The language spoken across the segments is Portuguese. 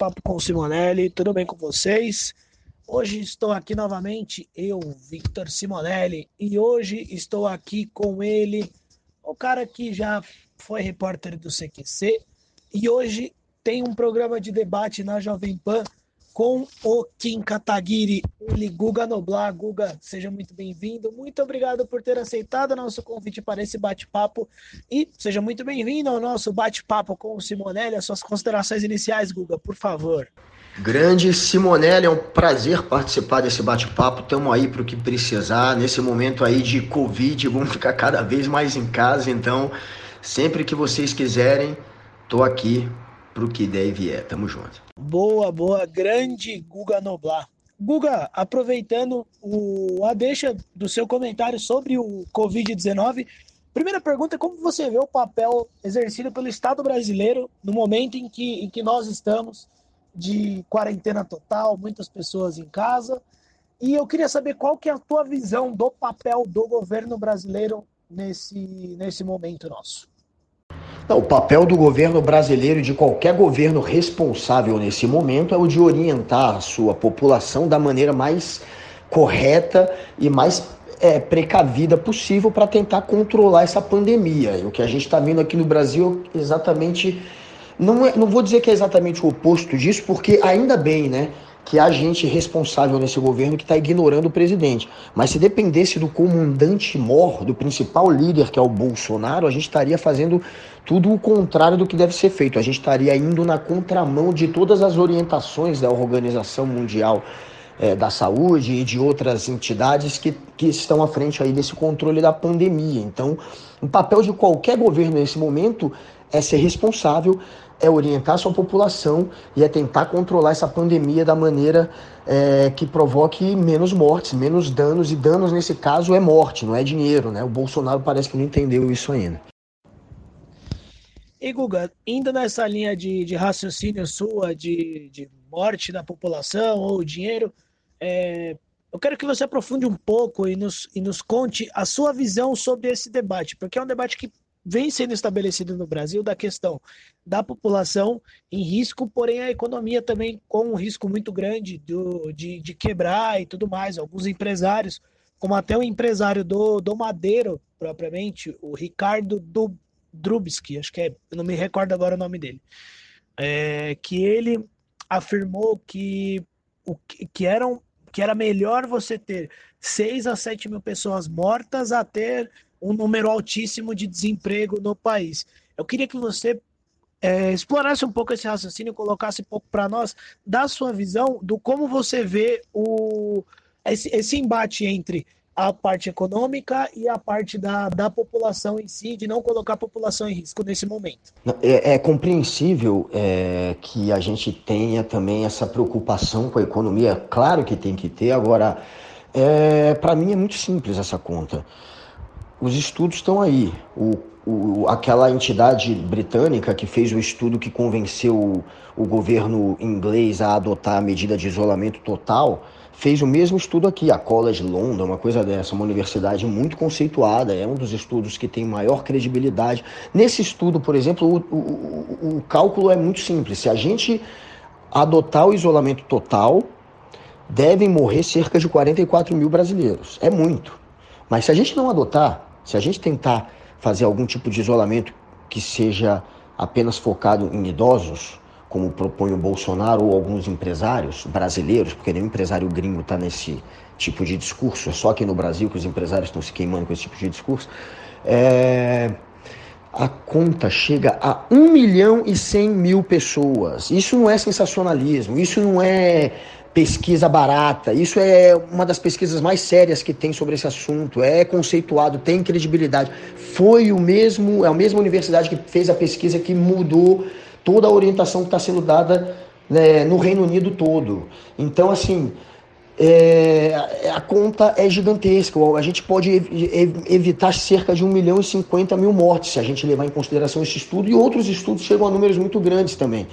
Bate-Papo com Simonelli, tudo bem com vocês? Hoje estou aqui novamente, eu, Victor Simonelli, e hoje estou aqui com ele, o cara que já foi repórter do CQC e hoje tem um programa de debate na Jovem Pan com o Kim Kataguiri, ele Guga Noblar. Guga, seja muito bem-vindo. Muito obrigado por ter aceitado o nosso convite para esse bate-papo e seja muito bem-vindo ao nosso bate-papo com o Simonelli. As suas considerações iniciais, Guga, por favor. Grande Simonelli, é um prazer participar desse bate-papo. Estamos aí para o que precisar. Nesse momento aí de Covid, vamos ficar cada vez mais em casa. Então, sempre que vocês quiserem, estou aqui para o que der e vier. Tamo junto. Boa, boa. Grande Guga Noblar. Guga, aproveitando o, a deixa do seu comentário sobre o Covid-19, primeira pergunta é como você vê o papel exercido pelo Estado brasileiro no momento em que, em que nós estamos de quarentena total, muitas pessoas em casa, e eu queria saber qual que é a tua visão do papel do governo brasileiro nesse, nesse momento nosso. Não, o papel do governo brasileiro, de qualquer governo responsável nesse momento, é o de orientar a sua população da maneira mais correta e mais é, precavida possível para tentar controlar essa pandemia. E o que a gente está vendo aqui no Brasil é exatamente. Não, é, não vou dizer que é exatamente o oposto disso, porque ainda bem, né? Que há gente responsável nesse governo que está ignorando o presidente. Mas se dependesse do comandante mor, do principal líder, que é o Bolsonaro, a gente estaria fazendo tudo o contrário do que deve ser feito. A gente estaria indo na contramão de todas as orientações da Organização Mundial é, da Saúde e de outras entidades que, que estão à frente aí desse controle da pandemia. Então, o papel de qualquer governo nesse momento é ser responsável, é orientar sua população e é tentar controlar essa pandemia da maneira é, que provoque menos mortes, menos danos, e danos nesse caso é morte, não é dinheiro, né? O Bolsonaro parece que não entendeu isso ainda. E Guga, indo nessa linha de, de raciocínio sua de, de morte da população ou dinheiro, é, eu quero que você aprofunde um pouco e nos, e nos conte a sua visão sobre esse debate, porque é um debate que vem sendo estabelecido no Brasil da questão da população em risco, porém a economia também com um risco muito grande do, de, de quebrar e tudo mais. Alguns empresários, como até o empresário do, do Madeiro, propriamente, o Ricardo do Drubsky, acho que é, não me recordo agora o nome dele, é, que ele afirmou que, o, que, eram, que era melhor você ter 6 a 7 mil pessoas mortas a ter um número altíssimo de desemprego no país. Eu queria que você é, explorasse um pouco esse raciocínio, colocasse um pouco para nós da sua visão do como você vê o, esse, esse embate entre a parte econômica e a parte da, da população em si, de não colocar a população em risco nesse momento. É, é compreensível é, que a gente tenha também essa preocupação com a economia, claro que tem que ter, agora, é, para mim é muito simples essa conta os estudos estão aí. O, o, aquela entidade britânica que fez o estudo que convenceu o, o governo inglês a adotar a medida de isolamento total fez o mesmo estudo aqui, a College London, uma coisa dessa, uma universidade muito conceituada, é um dos estudos que tem maior credibilidade. Nesse estudo, por exemplo, o, o, o cálculo é muito simples. Se a gente adotar o isolamento total, devem morrer cerca de 44 mil brasileiros. É muito. Mas se a gente não adotar, se a gente tentar fazer algum tipo de isolamento que seja apenas focado em idosos, como propõe o Bolsonaro ou alguns empresários brasileiros, porque nenhum empresário gringo está nesse tipo de discurso, é só aqui no Brasil que os empresários estão se queimando com esse tipo de discurso, é... a conta chega a 1 milhão e 100 mil pessoas. Isso não é sensacionalismo, isso não é pesquisa barata. Isso é uma das pesquisas mais sérias que tem sobre esse assunto. É conceituado, tem credibilidade. Foi o mesmo, é a mesma universidade que fez a pesquisa que mudou toda a orientação que está sendo dada né, no Reino Unido todo. Então, assim, é, a conta é gigantesca. A gente pode evitar cerca de 1 milhão e 50 mil mortes se a gente levar em consideração esse estudo e outros estudos chegam a números muito grandes também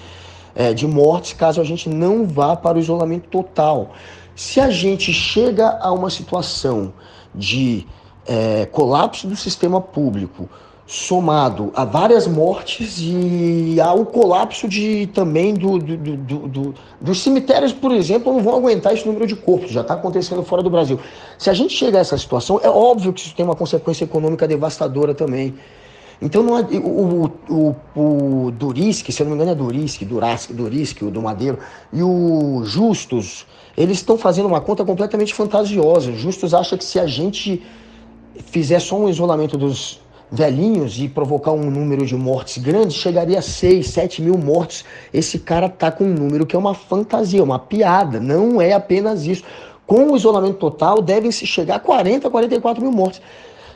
é, de mortes caso a gente não vá para o isolamento total. Se a gente chega a uma situação de é, colapso do sistema público somado a várias mortes e ao colapso de também do, do, do, do, dos cemitérios, por exemplo, não vão aguentar esse número de corpos, já está acontecendo fora do Brasil. Se a gente chegar a essa situação, é óbvio que isso tem uma consequência econômica devastadora também. Então não, o, o, o, o Durisque, se eu não me engano é Durisque, Durasque, Durisque, o do Madeiro, e o Justus, eles estão fazendo uma conta completamente fantasiosa. Justus acha que se a gente fizer só um isolamento dos velhinhos e provocar um número de mortes grande, chegaria a 6, 7 mil mortes. Esse cara tá com um número que é uma fantasia, uma piada. Não é apenas isso. Com o isolamento total, devem se chegar a 40, 44 mil mortes.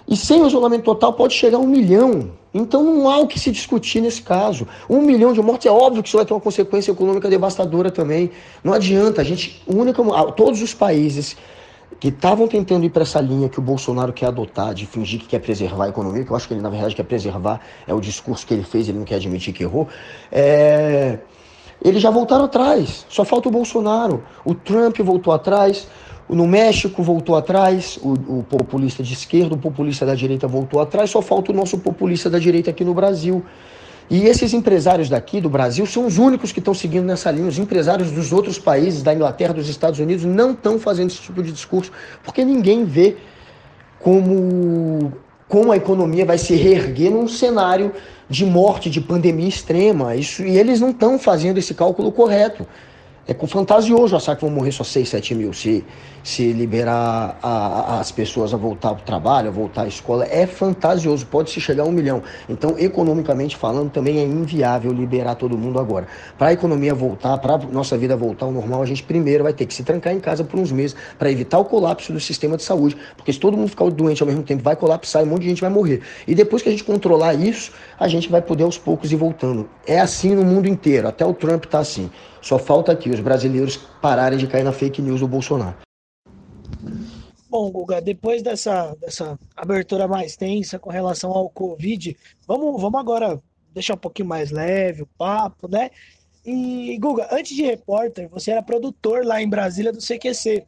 E sem o isolamento total pode chegar a um milhão. Então não há o que se discutir nesse caso. Um milhão de mortes é óbvio que isso vai ter uma consequência econômica devastadora também. Não adianta. A gente, única, todos os países que estavam tentando ir para essa linha que o Bolsonaro quer adotar, de fingir que quer preservar a economia, que eu acho que ele, na verdade, quer preservar, é o discurso que ele fez, ele não quer admitir que errou, é... eles já voltaram atrás. Só falta o Bolsonaro. O Trump voltou atrás, no México voltou atrás, o, o populista de esquerda, o populista da direita voltou atrás, só falta o nosso populista da direita aqui no Brasil. E esses empresários daqui do Brasil são os únicos que estão seguindo nessa linha. Os empresários dos outros países, da Inglaterra, dos Estados Unidos, não estão fazendo esse tipo de discurso, porque ninguém vê como, como a economia vai se reerguer num cenário de morte, de pandemia extrema. Isso, e eles não estão fazendo esse cálculo correto. É fantasioso achar que vão morrer só 6, 7 mil se, se liberar a, as pessoas a voltar para o trabalho, a voltar à escola. É fantasioso, pode se chegar a um milhão. Então, economicamente falando, também é inviável liberar todo mundo agora. Para a economia voltar, para nossa vida voltar ao normal, a gente primeiro vai ter que se trancar em casa por uns meses para evitar o colapso do sistema de saúde. Porque se todo mundo ficar doente ao mesmo tempo, vai colapsar e um monte de gente vai morrer. E depois que a gente controlar isso, a gente vai poder aos poucos ir voltando. É assim no mundo inteiro, até o Trump está assim. Só falta aqui os brasileiros pararem de cair na fake news do Bolsonaro. Bom, Guga, depois dessa, dessa abertura mais tensa com relação ao Covid, vamos, vamos agora deixar um pouquinho mais leve o papo, né? E, Guga, antes de repórter, você era produtor lá em Brasília do CQC.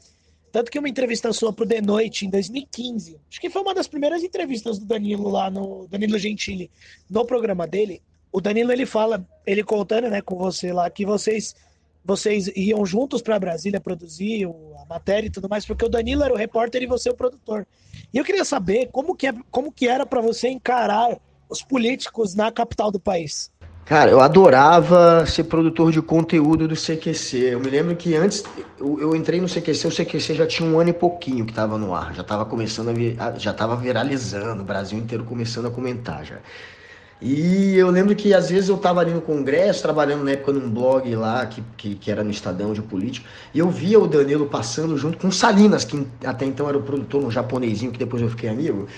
Tanto que uma entrevista sua pro The Noite em 2015, acho que foi uma das primeiras entrevistas do Danilo lá no Danilo Gentili no programa dele o Danilo ele fala, ele contando, né, com você lá que vocês vocês iam juntos para Brasília produzir a matéria e tudo mais, porque o Danilo era o repórter e você o produtor. E eu queria saber como que, é, como que era para você encarar os políticos na capital do país. Cara, eu adorava ser produtor de conteúdo do CQC. Eu me lembro que antes eu, eu entrei no CQC, o CQC já tinha um ano e pouquinho que estava no ar, já estava começando a, já estava viralizando, o Brasil inteiro começando a comentar já. E eu lembro que às vezes eu estava ali no Congresso, trabalhando na época num blog lá, que, que, que, era no Estadão de político, e eu via o Danilo passando junto com o Salinas, que até então era o produtor, um japonesinho, que depois eu fiquei amigo.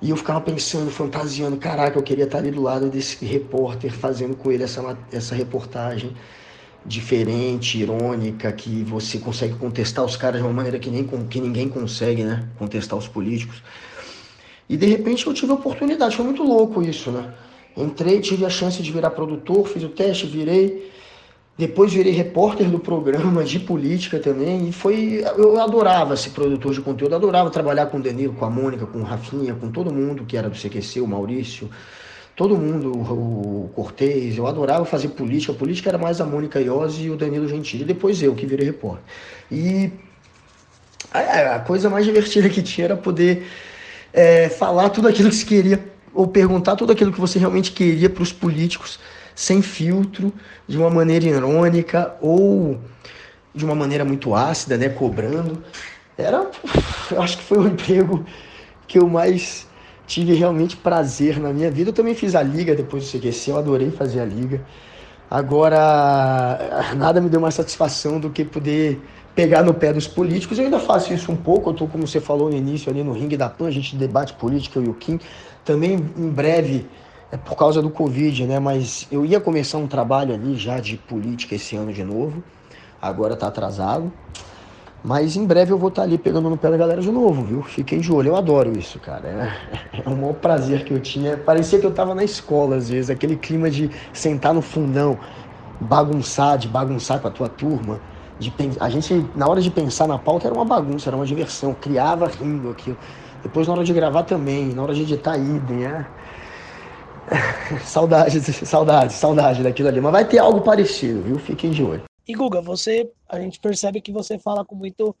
E eu ficava pensando, fantasiando, caraca, eu queria estar ali do lado desse repórter, fazendo com ele essa, essa reportagem diferente, irônica, que você consegue contestar os caras de uma maneira que, nem, que ninguém consegue, né? Contestar os políticos. E de repente eu tive a oportunidade, foi muito louco isso, né? Entrei, tive a chance de virar produtor, fiz o teste, virei. Depois virei repórter do programa de política também. E foi. Eu adorava ser produtor de conteúdo, adorava trabalhar com o Danilo, com a Mônica, com o Rafinha, com todo mundo que era do CQC, o Maurício, todo mundo, o Cortez. Eu adorava fazer política. A política era mais a Mônica Iose e o Danilo Gentili. Depois eu que virei repórter. E a coisa mais divertida que tinha era poder é, falar tudo aquilo que se queria ou perguntar tudo aquilo que você realmente queria para os políticos, sem filtro, de uma maneira irônica ou de uma maneira muito ácida, né, cobrando. Era, eu acho que foi o emprego que eu mais tive realmente prazer na minha vida. Eu também fiz a liga depois do CQC, eu adorei fazer a liga. Agora, nada me deu mais satisfação do que poder pegar no pé dos políticos. Eu ainda faço isso um pouco, eu estou, como você falou no início, ali no ringue da PAN, a gente debate política, eu e o Kim. Também em breve, é por causa do Covid, né? Mas eu ia começar um trabalho ali já de política esse ano de novo. Agora está atrasado. Mas em breve eu vou estar tá ali pegando no pé da galera de novo, viu? Fiquem de olho, eu adoro isso, cara. É, é o maior prazer que eu tinha. Parecia que eu estava na escola, às vezes, aquele clima de sentar no fundão, bagunçar, de bagunçar com a tua turma de a gente na hora de pensar na pauta era uma bagunça, era uma diversão, criava rindo aquilo. Depois na hora de gravar também, na hora de editar idem, é. saudade, saudade, saudade daquilo ali. Mas vai ter algo parecido, viu? Fiquem de olho. E Guga, você, a gente percebe que você fala com muito,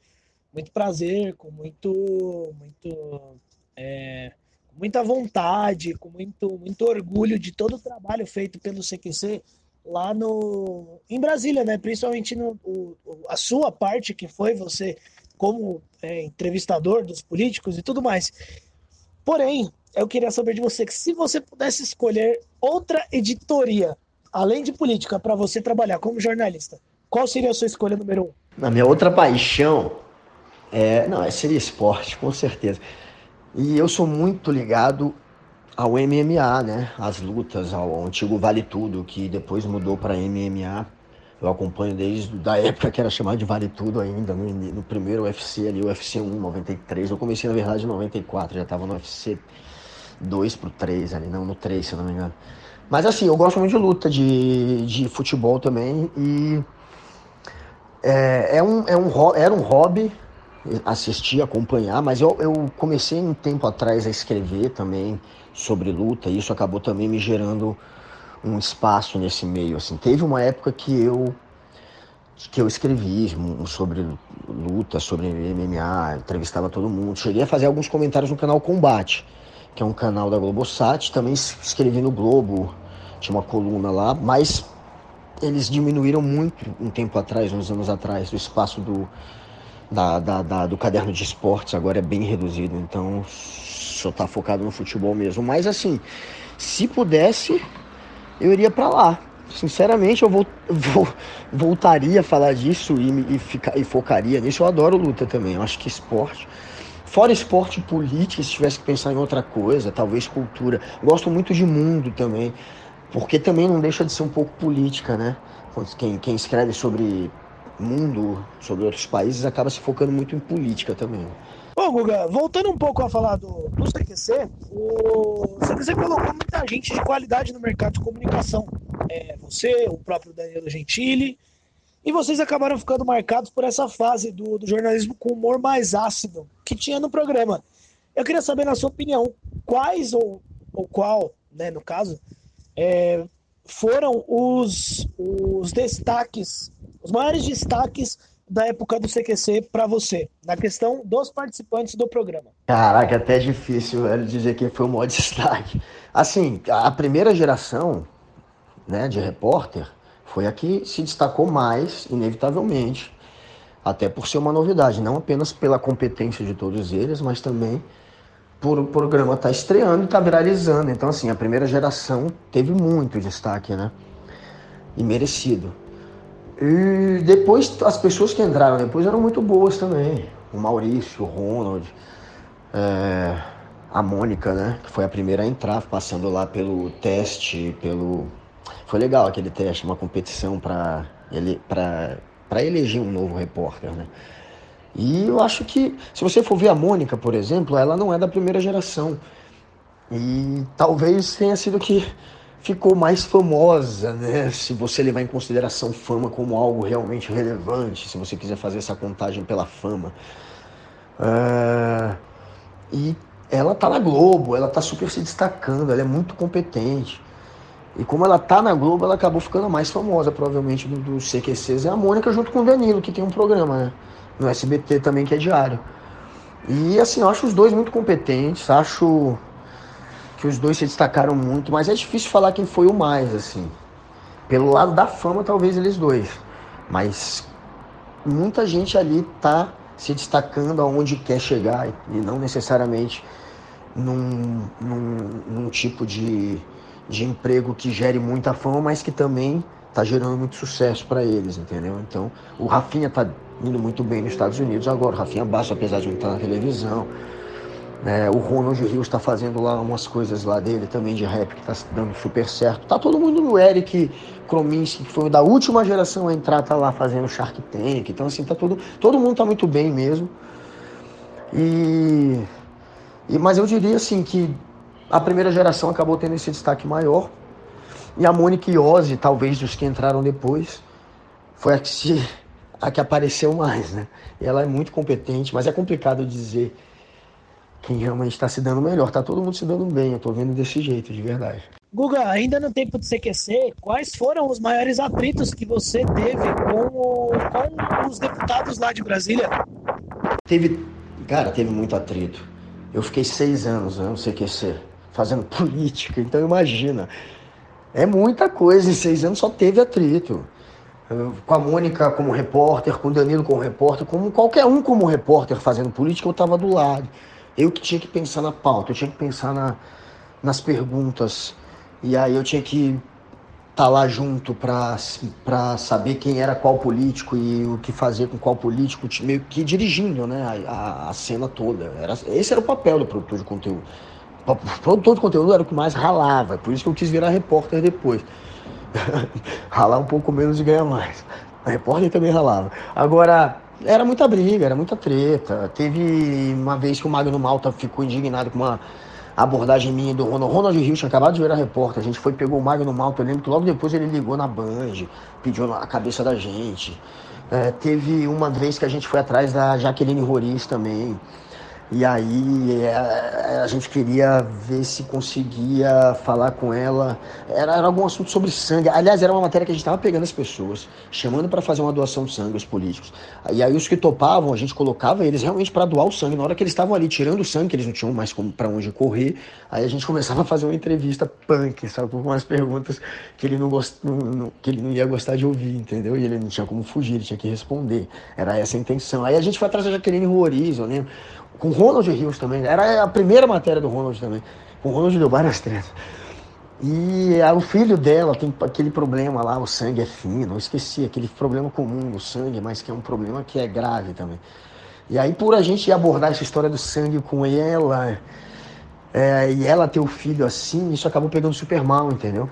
muito prazer, com muito, muito, é, muita vontade, com muito, muito orgulho de todo o trabalho feito pelo CQC lá no, em Brasília, né? Principalmente no, o, a sua parte que foi você como é, entrevistador dos políticos e tudo mais. Porém, eu queria saber de você que se você pudesse escolher outra editoria, além de política, para você trabalhar como jornalista, qual seria a sua escolha número um? Na minha outra paixão, é, não, seria esporte, com certeza. E eu sou muito ligado ao MMA, né? As lutas, ao antigo Vale Tudo, que depois mudou para MMA. Eu acompanho desde a época que era chamado de Vale Tudo ainda, no, no primeiro UFC ali, UFC 1, 93. Eu comecei, na verdade, em 94, já estava no UFC 2 pro 3 ali, não, no 3, se eu não me engano. Mas assim, eu gosto muito de luta, de, de futebol também, e é, é um, é um, era um hobby assistir, acompanhar, mas eu, eu comecei um tempo atrás a escrever também sobre luta, e isso acabou também me gerando um espaço nesse meio. Assim. Teve uma época que eu que eu escrevi sobre luta, sobre MMA, entrevistava todo mundo. Cheguei a fazer alguns comentários no canal Combate, que é um canal da Globosat. Também escrevi no Globo, tinha uma coluna lá, mas eles diminuíram muito um tempo atrás, uns anos atrás, o espaço do, da, da, da, do caderno de esportes agora é bem reduzido, então só tá focado no futebol mesmo. Mas assim, se pudesse, eu iria para lá. Sinceramente, eu vou, vou, voltaria a falar disso e, e, ficar, e focaria nisso. Eu adoro luta também. Eu acho que esporte. Fora esporte política, se tivesse que pensar em outra coisa, talvez cultura. Gosto muito de mundo também, porque também não deixa de ser um pouco política, né? Quem, quem escreve sobre mundo, sobre outros países, acaba se focando muito em política também. Bom, Guga, voltando um pouco a falar do, do CQC, o CQC colocou muita gente de qualidade no mercado de comunicação. É, você, o próprio Danilo Gentili, e vocês acabaram ficando marcados por essa fase do, do jornalismo com humor mais ácido que tinha no programa. Eu queria saber, na sua opinião, quais ou, ou qual, né, no caso, é, foram os, os destaques, os maiores destaques da época do CQC para você, na questão dos participantes do programa? Caraca, até é difícil velho, dizer quem foi o maior destaque. Assim, a primeira geração né, de repórter foi a que se destacou mais, inevitavelmente, até por ser uma novidade, não apenas pela competência de todos eles, mas também por o programa estar tá estreando e estar tá viralizando. Então, assim, a primeira geração teve muito destaque, né? E merecido. E depois, as pessoas que entraram depois eram muito boas também. O Maurício, o Ronald, é, a Mônica, né? Que foi a primeira a entrar, passando lá pelo teste, pelo... Foi legal aquele teste, uma competição para ele, para eleger um novo repórter, né? E eu acho que, se você for ver a Mônica, por exemplo, ela não é da primeira geração. E talvez tenha sido que ficou mais famosa, né? Se você levar em consideração fama como algo realmente relevante, se você quiser fazer essa contagem pela fama. Uh, e ela tá na Globo, ela tá super se destacando, ela é muito competente. E como ela tá na Globo, ela acabou ficando mais famosa, provavelmente, do, do CQCs. É a Mônica junto com o Danilo, que tem um programa, né? No SBT também, que é diário. E assim, eu acho os dois muito competentes, acho que os dois se destacaram muito, mas é difícil falar quem foi o mais, assim. Pelo lado da fama, talvez eles dois. Mas muita gente ali tá se destacando aonde quer chegar e não necessariamente num, num, num tipo de, de emprego que gere muita fama, mas que também tá gerando muito sucesso para eles, entendeu? Então, o Rafinha tá indo muito bem nos Estados Unidos agora, o Rafinha Basso, apesar de não estar na televisão, é, o Ronald Rios está fazendo lá umas coisas lá dele também de rap que está dando super certo. Tá todo mundo no Eric Krominski, que foi da última geração a entrar, tá lá fazendo Shark Tank. Então, assim, tá todo, todo mundo tá muito bem mesmo. E, e Mas eu diria assim que a primeira geração acabou tendo esse destaque maior. E a Mônica Ozzy, talvez dos que entraram depois, foi a que, se, a que apareceu mais, né? E ela é muito competente, mas é complicado dizer quem realmente está se dando melhor. Tá todo mundo se dando bem, eu tô vendo desse jeito, de verdade. Guga, ainda no tempo de CQC, quais foram os maiores atritos que você teve com, com os deputados lá de Brasília? Teve, cara, teve muito atrito. Eu fiquei seis anos né, no CQC, fazendo política, então imagina. É muita coisa, em seis anos só teve atrito. Com a Mônica como repórter, com o Danilo como repórter, como qualquer um como repórter fazendo política, eu estava do lado. Eu que tinha que pensar na pauta, eu tinha que pensar na, nas perguntas. E aí eu tinha que estar tá lá junto para saber quem era qual político e o que fazer com qual político, meio que dirigindo né, a, a cena toda. Era, esse era o papel do produtor de conteúdo. O produtor de conteúdo era o que mais ralava, por isso que eu quis virar repórter depois. Ralar um pouco menos e ganhar mais. A repórter também ralava. Agora, era muita briga, era muita treta. Teve uma vez que o Magno Malta ficou indignado com uma abordagem minha do Ronald. Ronald Rio tinha acabado de virar repórter. A gente foi, pegou o Magno Malta. Eu lembro que logo depois ele ligou na Band, pediu a cabeça da gente. É, teve uma vez que a gente foi atrás da Jaqueline Roriz também. E aí é, a, gente queria ver se conseguia falar com ela. Era, era algum assunto sobre sangue. Aliás, era uma matéria que a gente estava pegando as pessoas, chamando para fazer uma doação de sangue aos políticos. E aí os que topavam, a gente colocava eles realmente para doar o sangue. Na hora que eles estavam ali tirando o sangue, que eles não tinham mais para onde correr, aí a gente começava a fazer uma entrevista punk, sabe? Com umas perguntas que ele não, gost... que ele não ia gostar de ouvir, entendeu? E ele não tinha como fugir, ele tinha que responder. Era essa a intenção. Aí a gente foi atrás da Jaqueline Ruoriz, eu lembro com Ronald Rios também. Era a primeira matéria do Ronald também. O Ronald deu várias tretas. E o filho dela tem aquele problema lá, o sangue é fino. Eu esqueci, aquele problema comum do sangue, mas que é um problema que é grave também. E aí, por a gente abordar essa história do sangue com ela, é, e ela ter o filho assim, isso acabou pegando super mal, entendeu?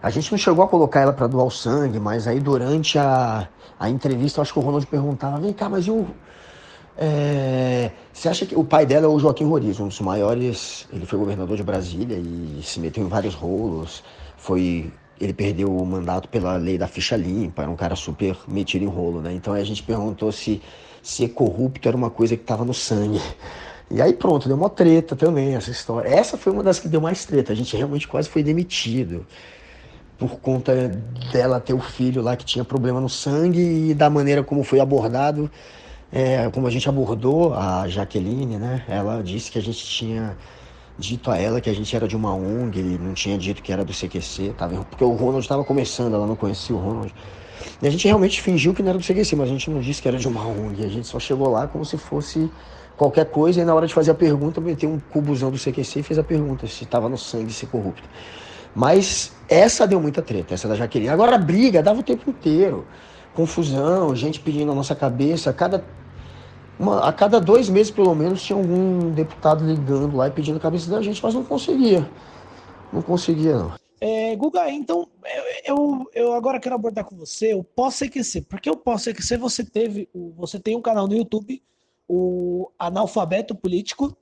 A gente não chegou a colocar ela para doar o sangue, mas aí durante a, a entrevista, eu acho que o Ronald perguntava: vem cá, mas e o, é, você acha que o pai dela é o Joaquim Roriz, um dos maiores. Ele foi governador de Brasília e se meteu em vários rolos. Foi, ele perdeu o mandato pela lei da ficha limpa, era um cara super metido em rolo, né? Então a gente perguntou se ser corrupto era uma coisa que estava no sangue. E aí pronto, deu uma treta também essa história. Essa foi uma das que deu mais treta. A gente realmente quase foi demitido por conta dela ter o filho lá que tinha problema no sangue e da maneira como foi abordado é, como a gente abordou a Jaqueline, né? Ela disse que a gente tinha dito a ela que a gente era de uma ONG, não tinha dito que era do CQC, tava, porque o Ronald estava começando, ela não conhecia o Ronald. E a gente realmente fingiu que não era do CQC, mas a gente não disse que era de uma ONG, a gente só chegou lá como se fosse qualquer coisa e na hora de fazer a pergunta meteu um cubuzão do CQC e fez a pergunta se estava no sangue ser corrupto. Mas essa deu muita treta, essa da Jaqueline. Agora a briga dava o tempo inteiro confusão, gente pedindo a nossa cabeça. A cada, uma, a cada dois meses, pelo menos, tinha algum deputado ligando lá e pedindo a cabeça da gente, mas não conseguia. Não conseguia, não. É, Guga, então eu, eu agora quero abordar com você o pós-CQC. Porque o pós-CQC você teve, você tem um canal no YouTube, o Analfabeto Político,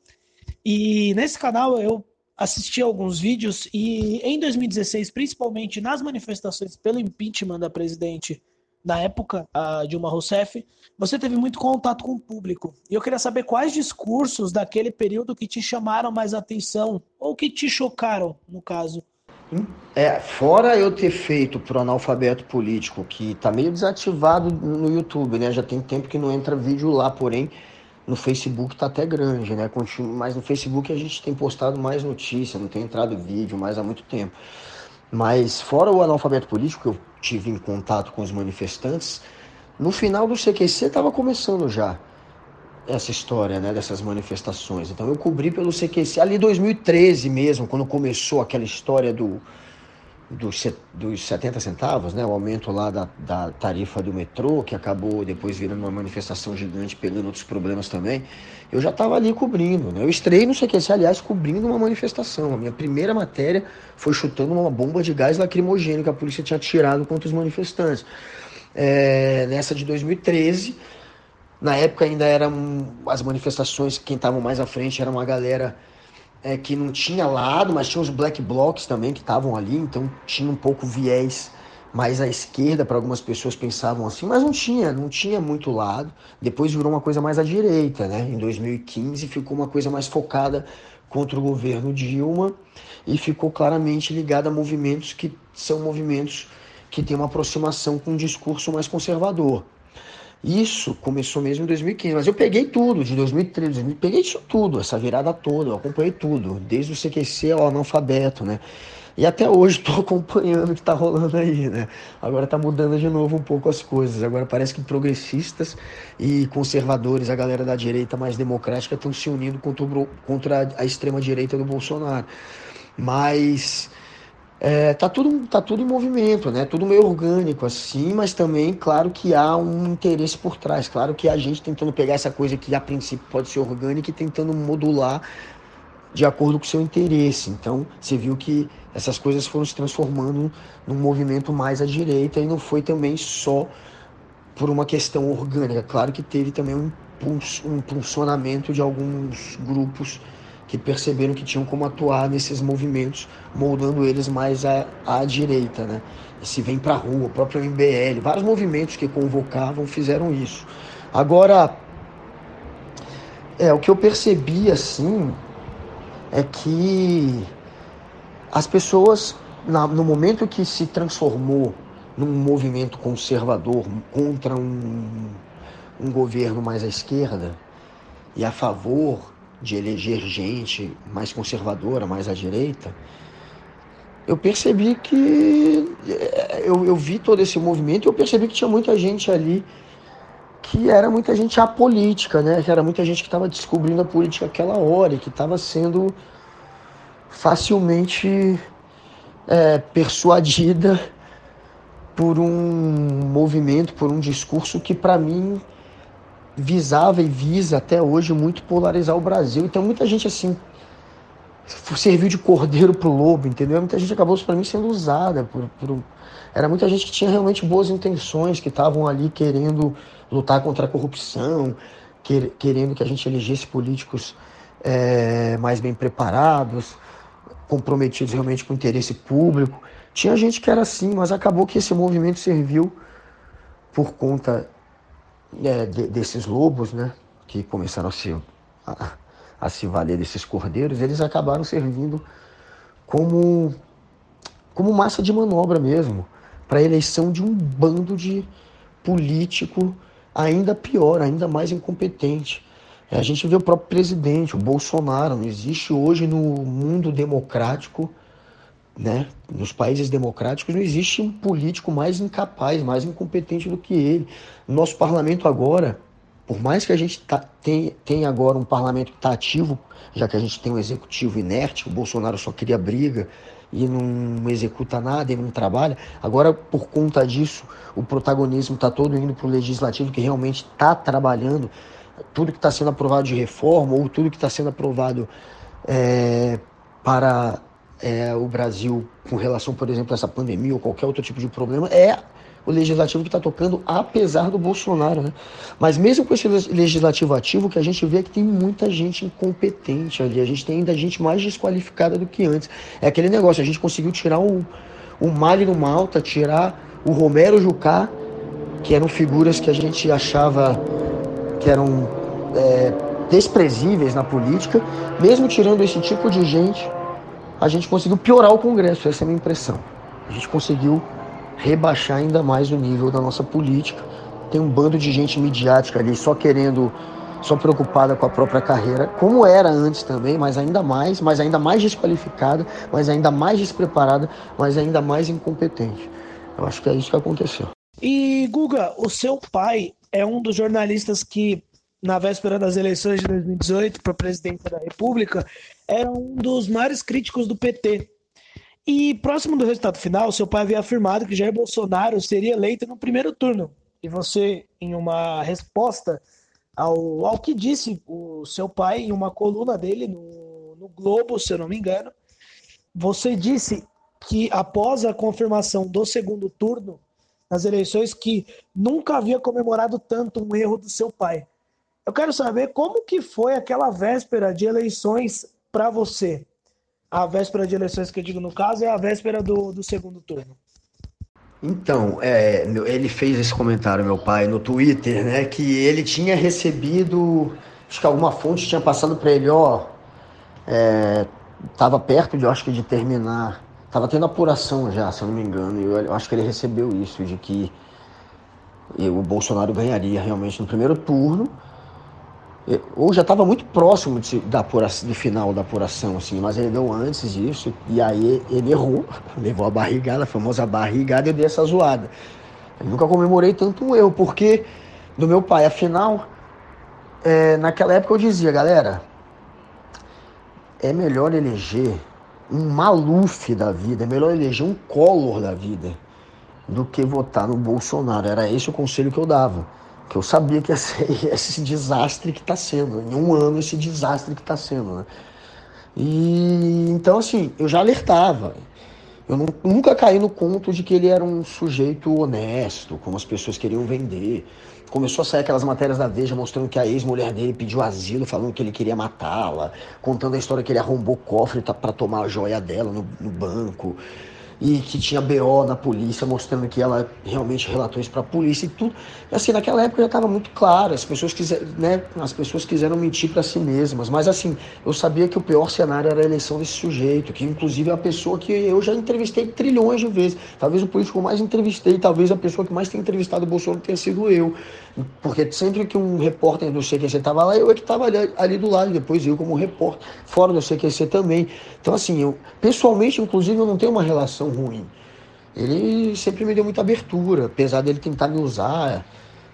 e nesse canal eu assisti alguns vídeos e em 2016, principalmente nas manifestações pelo impeachment da presidente na época, a Dilma Rousseff, você teve muito contato com o público. E eu queria saber quais discursos daquele período que te chamaram mais atenção, ou que te chocaram, no caso. É, fora eu ter feito pro analfabeto político, que tá meio desativado no YouTube, né? Já tem tempo que não entra vídeo lá, porém no Facebook tá até grande, né? Mas no Facebook a gente tem postado mais notícia, não tem entrado vídeo mais há muito tempo. Mas fora o analfabeto político, que eu tive em contato com os manifestantes, no final do CQC estava começando já essa história, né, dessas manifestações. Então eu cobri pelo CQC ali 2013 mesmo, quando começou aquela história do dos, dos 70 centavos, né, o aumento lá da, da tarifa do metrô, que acabou depois virando uma manifestação gigante, pegando outros problemas também, eu já estava ali cobrindo. Né? Eu estreiei no CQC, aliás, cobrindo uma manifestação. A minha primeira matéria foi chutando uma bomba de gás lacrimogêneo que a polícia tinha tirado contra os manifestantes. É, nessa de 2013, na época ainda eram as manifestações, quem estavam mais à frente era uma galera é, que não tinha lado, mas tinha os black blocs também que estavam ali, então tinha um pouco viés mais à esquerda para algumas pessoas pensavam assim, mas não tinha, não tinha muito lado. Depois virou uma coisa mais à direita, né? Em 2015 ficou uma coisa mais focada contra o governo Dilma e ficou claramente ligada a movimentos que são movimentos que têm uma aproximação com um discurso mais conservador. Isso começou mesmo em 2015, mas eu peguei tudo, de 2013, peguei isso tudo, essa virada toda, eu acompanhei tudo, desde o CQC ao analfabeto, né? E até hoje estou acompanhando o que está rolando aí, né? Agora está mudando de novo um pouco as coisas. Agora parece que progressistas e conservadores, a galera da direita mais democrática, estão se unindo contra, o, contra a extrema direita do Bolsonaro. Mas é, tá, tudo, tá tudo em movimento, né? Tudo meio orgânico assim, mas também, claro que há um interesse por trás. Claro que a gente tentando pegar essa coisa que a princípio pode ser orgânica e tentando modular de acordo com o seu interesse. Então, você viu que essas coisas foram se transformando num movimento mais à direita e não foi também só por uma questão orgânica. Claro que teve também um, um impulsionamento de alguns grupos que perceberam que tinham como atuar nesses movimentos, moldando eles mais à, à direita, né? Se vem para rua, o próprio MBL, vários movimentos que convocavam fizeram isso. Agora, é o que eu percebi assim é que as pessoas, na, no momento que se transformou num movimento conservador contra um, um governo mais à esquerda e a favor de eleger gente mais conservadora, mais à direita, eu percebi que eh, eu, eu vi todo esse movimento e eu percebi que tinha muita gente ali que era muita gente apolítica, né? Que era muita gente que estava descobrindo a política aquela hora e que estava sendo facilmente é, persuadida por um movimento, por um discurso que para mim visava e visa até hoje muito polarizar o Brasil. Então muita gente assim serviu de cordeiro pro lobo, entendeu? Muita gente acabou para mim sendo usada por, por, era muita gente que tinha realmente boas intenções, que estavam ali querendo lutar contra a corrupção, quer, querendo que a gente elegesse políticos é, mais bem preparados, comprometidos realmente com o interesse público. Tinha gente que era assim, mas acabou que esse movimento serviu por conta é, de, desses lobos, né, que começaram a se, a, a se valer desses cordeiros, eles acabaram servindo como, como massa de manobra mesmo, para a eleição de um bando de político ainda pior, ainda mais incompetente. A gente vê o próprio presidente, o Bolsonaro, não existe hoje no mundo democrático, né? Nos países democráticos não existe um político mais incapaz, mais incompetente do que ele. No nosso parlamento agora, por mais que a gente tá, tenha, agora um parlamento que está ativo, já que a gente tem um executivo inerte, o Bolsonaro só queria briga e não executa nada e não trabalha, agora por conta disso o protagonismo está todo indo para o legislativo que realmente está trabalhando tudo que está sendo aprovado de reforma ou tudo que está sendo aprovado é, para é, o Brasil com relação, por exemplo, a essa pandemia ou qualquer outro tipo de problema é o legislativo que está tocando, apesar do Bolsonaro, né? Mas mesmo com esse legislativo ativo, que a gente vê é que tem muita gente incompetente ali. A gente tem ainda gente mais desqualificada do que antes. É aquele negócio, a gente conseguiu tirar o, o no Malta, tirar o Romero Jucá, que eram figuras que a gente achava que eram é, desprezíveis na política, mesmo tirando esse tipo de gente, a gente conseguiu piorar o Congresso, essa é a minha impressão. A gente conseguiu rebaixar ainda mais o nível da nossa política. Tem um bando de gente midiática ali só querendo, só preocupada com a própria carreira, como era antes também, mas ainda mais, mas ainda mais desqualificada, mas ainda mais despreparada, mas ainda mais incompetente. Eu acho que é isso que aconteceu. E Guga, o seu pai é um dos jornalistas que, na véspera das eleições de 2018 para presidente da República, era um dos maiores críticos do PT. E próximo do resultado final, seu pai havia afirmado que Jair Bolsonaro seria eleito no primeiro turno. E você, em uma resposta ao, ao que disse o seu pai em uma coluna dele no, no Globo, se eu não me engano, você disse que após a confirmação do segundo turno, nas eleições que nunca havia comemorado tanto um erro do seu pai. Eu quero saber como que foi aquela véspera de eleições para você. A véspera de eleições que eu digo no caso é a véspera do, do segundo turno. Então, é, ele fez esse comentário, meu pai, no Twitter, né? Que ele tinha recebido, acho que alguma fonte tinha passado para ele, ó, é, perto de, acho que, de terminar. Estava tendo apuração já, se eu não me engano. Eu, eu acho que ele recebeu isso, de que o Bolsonaro ganharia realmente no primeiro turno. Ou já estava muito próximo de, da apuração, do final da apuração, assim, mas ele deu antes disso, e aí ele errou, levou a barrigada, a famosa barrigada, e eu dei essa zoada. Eu nunca comemorei tanto um erro, porque do meu pai, afinal, é, naquela época eu dizia, galera, é melhor eleger um Maluf da vida, é melhor eleger um Collor da vida do que votar no Bolsonaro. Era esse o conselho que eu dava. Que eu sabia que ia ser esse desastre que está sendo. Em um ano, esse desastre que está sendo. Né? E então, assim, eu já alertava. Eu não, nunca caí no conto de que ele era um sujeito honesto, como as pessoas queriam vender. Começou a sair aquelas matérias da Veja mostrando que a ex-mulher dele pediu asilo, falando que ele queria matá-la, contando a história que ele arrombou o cofre para tomar a joia dela no, no banco e que tinha BO na polícia, mostrando que ela realmente relatou isso para a polícia e tudo. E assim, naquela época já estava muito claro, as pessoas, quiser, né, as pessoas quiseram mentir para si mesmas, mas assim, eu sabia que o pior cenário era a eleição desse sujeito, que inclusive é a pessoa que eu já entrevistei trilhões de vezes, talvez o político mais entrevistei, talvez a pessoa que mais tem entrevistado o Bolsonaro tenha sido eu, porque sempre que um repórter do CQC estava lá, eu é que estava ali, ali, do lado, depois eu como repórter, fora do CQC também. Então assim, eu pessoalmente, inclusive, eu não tenho uma relação relação ruim. Ele sempre me deu muita abertura, apesar dele tentar me usar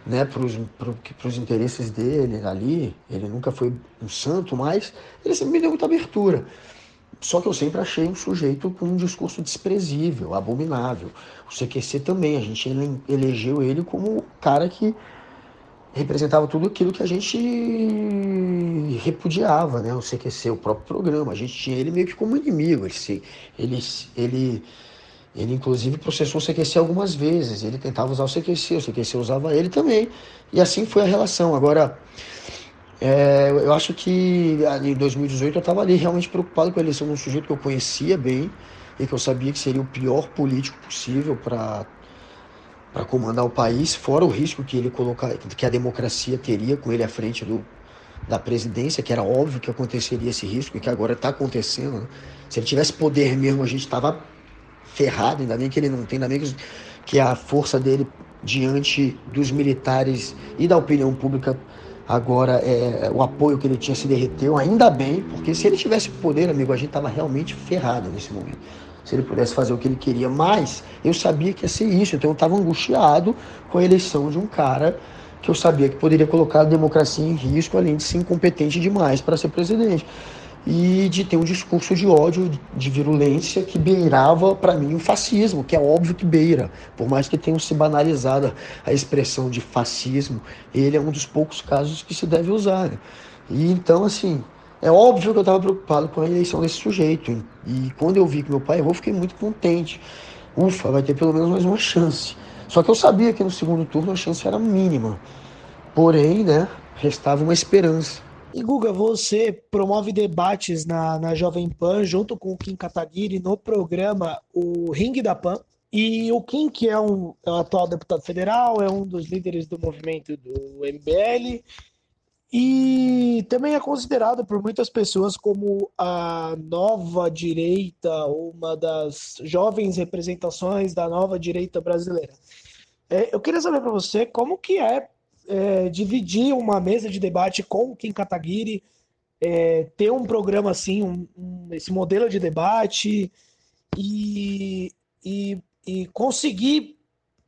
né, para os interesses dele ali. Ele nunca foi um santo, mas ele sempre me deu muita abertura. Só que eu sempre achei um sujeito com um discurso desprezível, abominável. O CQC também, a gente elegeu ele como o cara que representava tudo aquilo que a gente repudiava, né? O CQC, o próprio programa. A gente tinha ele meio que como inimigo. Ele, ele, ele ele, inclusive, processou o CQC algumas vezes. Ele tentava usar o CQC, o CQC usava ele também. E assim foi a relação. Agora, é, eu acho que em 2018 eu estava ali realmente preocupado com a eleição de um sujeito que eu conhecia bem e que eu sabia que seria o pior político possível para para comandar o país, fora o risco que ele colocar, que a democracia teria com ele à frente do, da presidência, que era óbvio que aconteceria esse risco e que agora está acontecendo. Né? Se ele tivesse poder mesmo, a gente estava ferrado, ainda bem que ele não tem, ainda bem que, que a força dele diante dos militares e da opinião pública agora é, o apoio que ele tinha se derreteu, ainda bem, porque se ele tivesse poder, amigo, a gente estava realmente ferrado nesse momento. Se ele pudesse fazer o que ele queria, mas eu sabia que ia ser isso, então eu estava angustiado com a eleição de um cara que eu sabia que poderia colocar a democracia em risco, além de ser incompetente demais para ser presidente e de ter um discurso de ódio, de virulência que beirava para mim o fascismo, que é óbvio que beira, por mais que tenha se banalizado a expressão de fascismo, ele é um dos poucos casos que se deve usar. Né? E então, assim, é óbvio que eu estava preocupado com a eleição desse sujeito. E quando eu vi que meu pai errou, fiquei muito contente. Ufa, vai ter pelo menos mais uma chance. Só que eu sabia que no segundo turno a chance era mínima. Porém, né, restava uma esperança. E Guga, você promove debates na, na Jovem Pan junto com o Kim Kataguiri no programa O Ring da Pan. E o Kim, que é um, é um atual deputado federal, é um dos líderes do movimento do MBL e também é considerado por muitas pessoas como a nova direita, uma das jovens representações da nova direita brasileira. É, eu queria saber para você como que é é, dividir uma mesa de debate com o Kim Kataguiri, é, ter um programa assim, um, um, esse modelo de debate e, e, e, conseguir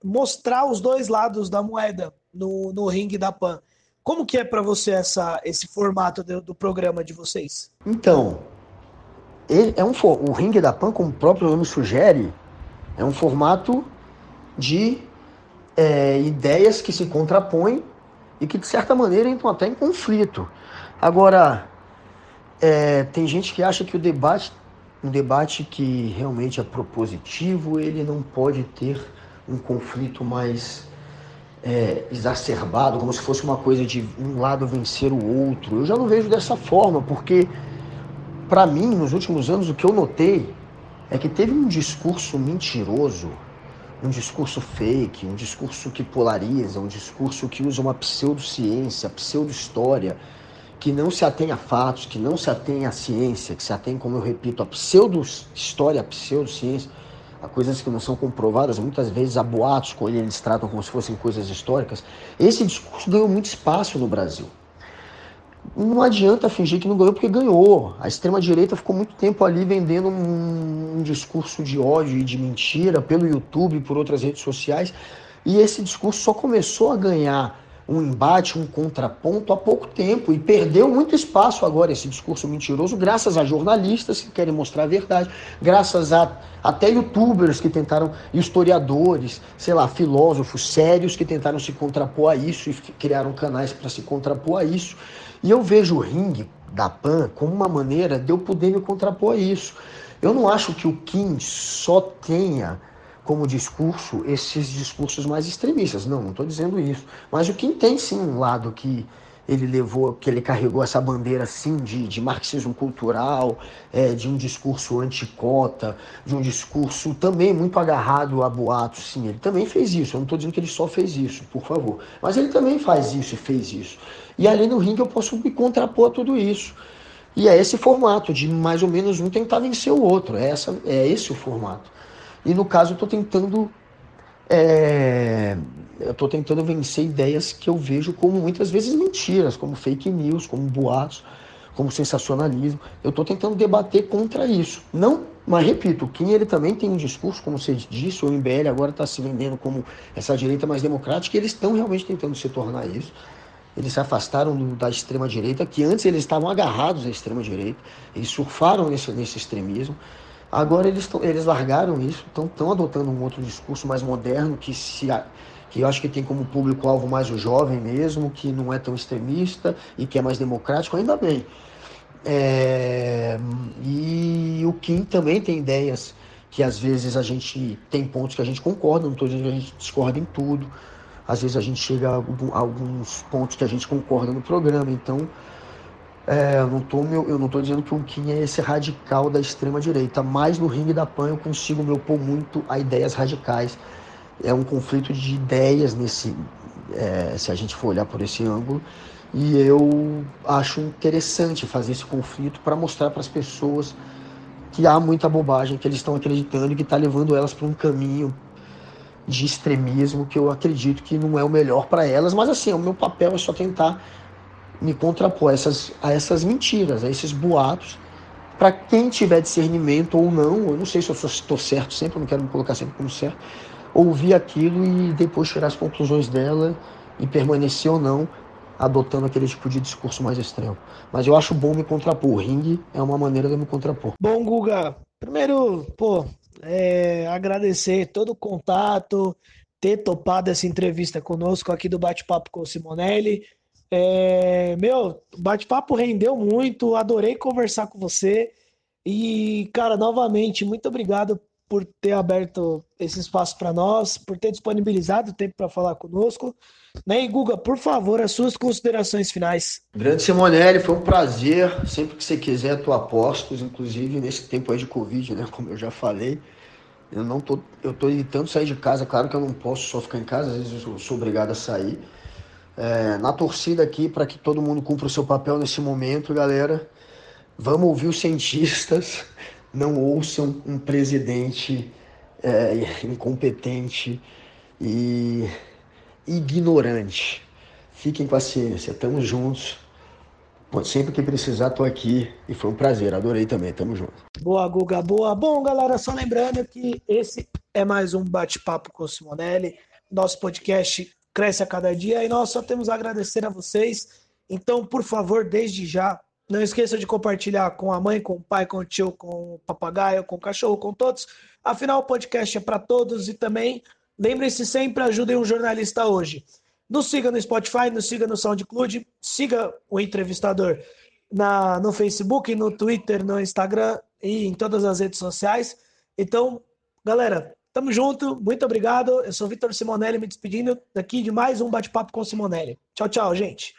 mostrar os dois lados da moeda no, no ringue da PAN. Como que é para você essa, esse formato do, do, programa de vocês? Então, é um, o ringue da PAN, como o próprio nome sugere, é um formato de é, ideias que se contrapõem e que, de certa maneira, entram até em conflito. Agora, é, tem gente que acha que o debate, um debate que realmente é propositivo, ele não pode ter um conflito mais é, exacerbado, como se fosse uma coisa de um lado vencer o outro. Eu já não vejo dessa forma, porque, para mim, nos últimos anos, o que eu notei é que teve um discurso mentiroso um discurso fake, um discurso que polariza, um discurso que usa uma pseudociência, pseudo-história, que não se atém a fatos, que não se atém à ciência, que se atém, como eu repito, a pseudo-história, a pseudo-ciência, a coisas que não são comprovadas, muitas vezes a boatos, quando eles tratam como se fossem coisas históricas, esse discurso ganhou muito espaço no Brasil. Não adianta fingir que não ganhou, porque ganhou. A extrema-direita ficou muito tempo ali vendendo um, um discurso de ódio e de mentira pelo YouTube, por outras redes sociais, e esse discurso só começou a ganhar um embate, um contraponto há pouco tempo e perdeu muito espaço agora esse discurso mentiroso, graças a jornalistas que querem mostrar a verdade, graças a até youtubers que tentaram, historiadores, sei lá, filósofos sérios que tentaram se contrapor a isso e criaram canais para se contrapor a isso. E eu vejo o ringue da PAN como uma maneira de eu poder me contrapor a isso. Eu não acho que o Kim só tenha como discurso esses discursos mais extremistas. Não, não estou dizendo isso. Mas o Kim tem sim um lado que ele levou, que ele carregou essa bandeira sim de, de marxismo cultural, é, de um discurso anticota, de um discurso também muito agarrado a boatos, sim. Ele também fez isso. Eu não estou dizendo que ele só fez isso, por favor. Mas ele também faz isso e fez isso. E ali no ringue eu posso me contrapor a tudo isso. E é esse formato de mais ou menos um tentar vencer o outro. É, essa, é esse o formato. E no caso eu estou tentando. É, eu estou tentando vencer ideias que eu vejo como muitas vezes mentiras, como fake news, como boatos, como sensacionalismo. Eu estou tentando debater contra isso. Não, mas repito, o Kim ele também tem um discurso, como você disse, o MBL agora está se vendendo como essa direita mais democrática, e eles estão realmente tentando se tornar isso. Eles se afastaram da extrema-direita, que antes eles estavam agarrados à extrema-direita, eles surfaram nesse, nesse extremismo. Agora eles, eles largaram isso, estão adotando um outro discurso mais moderno, que, se, que eu acho que tem como público-alvo mais o jovem mesmo, que não é tão extremista e que é mais democrático, ainda bem. É, e o Kim também tem ideias que às vezes a gente tem pontos que a gente concorda, não estou dizendo que a gente discorda em tudo. Às vezes a gente chega a alguns pontos que a gente concorda no programa, então é, eu, não tô, meu, eu não tô dizendo que o Kim é esse radical da extrema direita, mas no ringue da PAN eu consigo me opor muito a ideias radicais. É um conflito de ideias nesse, é, se a gente for olhar por esse ângulo, e eu acho interessante fazer esse conflito para mostrar para as pessoas que há muita bobagem que eles estão acreditando e que está levando elas para um caminho de extremismo que eu acredito que não é o melhor para elas, mas assim, o meu papel é só tentar me contrapor a essas, a essas mentiras, a esses boatos. Para quem tiver discernimento ou não, eu não sei se eu estou certo sempre, eu não quero me colocar sempre como certo, ouvir aquilo e depois tirar as conclusões dela e permanecer ou não adotando aquele tipo de discurso mais extremo. Mas eu acho bom me contrapor. O ringue é uma maneira de me contrapor. Bom, Guga, primeiro, pô, é, agradecer todo o contato, ter topado essa entrevista conosco aqui do Bate-Papo com o Simonelli. É, meu, bate-papo rendeu muito, adorei conversar com você. E, cara, novamente, muito obrigado por ter aberto esse espaço para nós, por ter disponibilizado o tempo para falar conosco. Né? E, Guga, por favor, as suas considerações finais. Grande Simonelli, foi um prazer. Sempre que você quiser, tu apostos, inclusive nesse tempo aí de Covid, né? Como eu já falei. Eu não tô, eu tô evitando sair de casa, claro que eu não posso só ficar em casa, às vezes eu sou obrigado a sair é, na torcida aqui para que todo mundo cumpra o seu papel nesse momento, galera. Vamos ouvir os cientistas, não ouçam um presidente é, incompetente e ignorante. Fiquem com a ciência, estamos juntos. Sempre que precisar, tô aqui e foi um prazer, adorei também, tamo junto. Boa, Guga, boa. Bom, galera, só lembrando que esse é mais um bate-papo com o Simonelli, nosso podcast cresce a cada dia e nós só temos a agradecer a vocês. Então, por favor, desde já, não esqueça de compartilhar com a mãe, com o pai, com o tio, com o papagaio, com o cachorro, com todos. Afinal, o podcast é para todos e também lembre-se sempre, ajudem um jornalista hoje. Nos siga no Spotify, nos siga no SoundCloud, siga o entrevistador na, no Facebook, no Twitter, no Instagram e em todas as redes sociais. Então, galera, Tamo junto, muito obrigado. Eu sou Vitor Simonelli me despedindo daqui de mais um bate-papo com Simonelli. Tchau, tchau, gente.